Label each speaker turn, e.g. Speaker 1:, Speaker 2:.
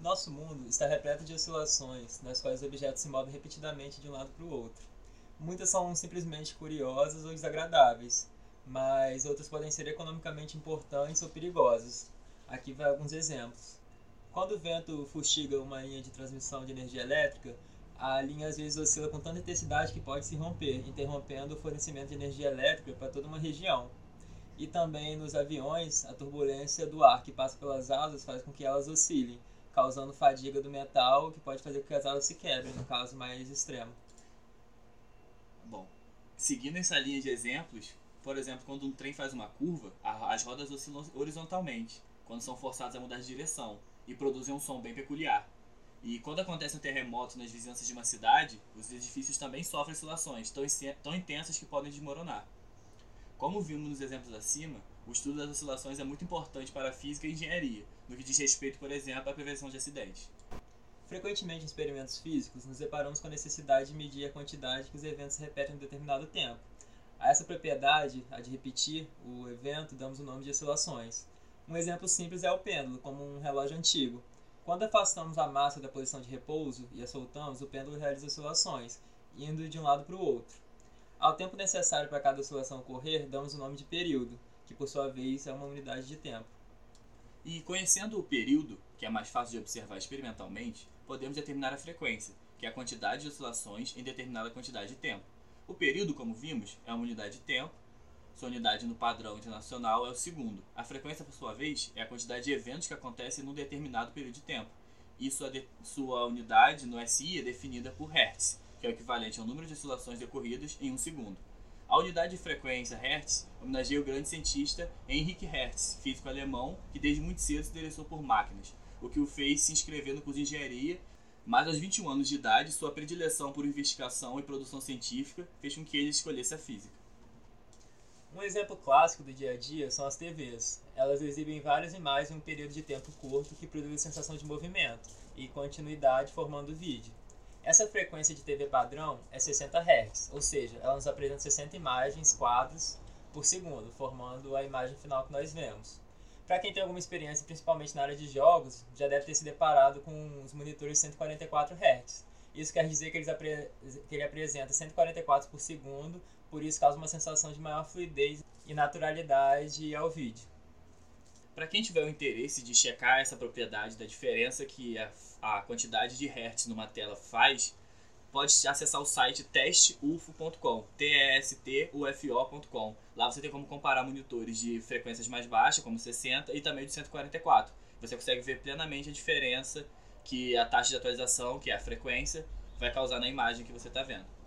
Speaker 1: Nosso mundo está repleto de oscilações, nas quais os objetos se movem repetidamente de um lado para o outro. Muitas são simplesmente curiosas ou desagradáveis, mas outras podem ser economicamente importantes ou perigosas. Aqui vai alguns exemplos. Quando o vento fustiga uma linha de transmissão de energia elétrica, a linha às vezes oscila com tanta intensidade que pode se romper, interrompendo o fornecimento de energia elétrica para toda uma região. E também nos aviões, a turbulência do ar que passa pelas asas faz com que elas oscilem, causando fadiga do metal, que pode fazer com que as asas se quebrem, no caso mais extremo.
Speaker 2: Bom, seguindo essa linha de exemplos, por exemplo, quando um trem faz uma curva, as rodas oscilam horizontalmente, quando são forçadas a mudar de direção, e produzem um som bem peculiar. E quando acontece um terremoto nas vizinhanças de uma cidade, os edifícios também sofrem oscilações tão intensas que podem desmoronar. Como vimos nos exemplos acima, o estudo das oscilações é muito importante para a física e engenharia, no que diz respeito, por exemplo, à prevenção de acidentes.
Speaker 1: Frequentemente em experimentos físicos, nos deparamos com a necessidade de medir a quantidade que os eventos repetem em um determinado tempo. A essa propriedade, a de repetir o evento, damos o nome de oscilações. Um exemplo simples é o pêndulo, como um relógio antigo. Quando afastamos a massa da posição de repouso e a soltamos, o pêndulo realiza oscilações, indo de um lado para o outro. Ao tempo necessário para cada oscilação ocorrer, damos o nome de período, que por sua vez é uma unidade de tempo.
Speaker 2: E conhecendo o período, que é mais fácil de observar experimentalmente, podemos determinar a frequência, que é a quantidade de oscilações em determinada quantidade de tempo. O período, como vimos, é uma unidade de tempo, sua unidade no padrão internacional é o segundo. A frequência, por sua vez, é a quantidade de eventos que acontecem num determinado período de tempo. E sua, de, sua unidade no SI é definida por Hertz, que é o equivalente ao número de oscilações decorridas em um segundo. A unidade de frequência Hertz homenageia o grande cientista Heinrich Hertz, físico alemão que desde muito cedo se interessou por máquinas, o que o fez se inscrever no curso de engenharia, mas aos 21 anos de idade, sua predileção por investigação e produção científica fez com que ele escolhesse a física.
Speaker 1: Um exemplo clássico do dia a dia são as TVs. Elas exibem várias imagens em um período de tempo curto que produz a sensação de movimento e continuidade formando o vídeo. Essa frequência de TV padrão é 60 Hz, ou seja, ela nos apresenta 60 imagens, quadros, por segundo, formando a imagem final que nós vemos. Para quem tem alguma experiência, principalmente na área de jogos, já deve ter se deparado com os monitores 144 Hz. Isso quer dizer que, eles apre que ele apresenta 144 por segundo por isso causa uma sensação de maior fluidez e naturalidade ao vídeo.
Speaker 2: Para quem tiver o interesse de checar essa propriedade da diferença que a, a quantidade de hertz numa tela faz, pode acessar o site testufo.com, t e s t u f o.com. Lá você tem como comparar monitores de frequências mais baixas, como 60 e também de 144. Você consegue ver plenamente a diferença que a taxa de atualização, que é a frequência, vai causar na imagem que você está vendo.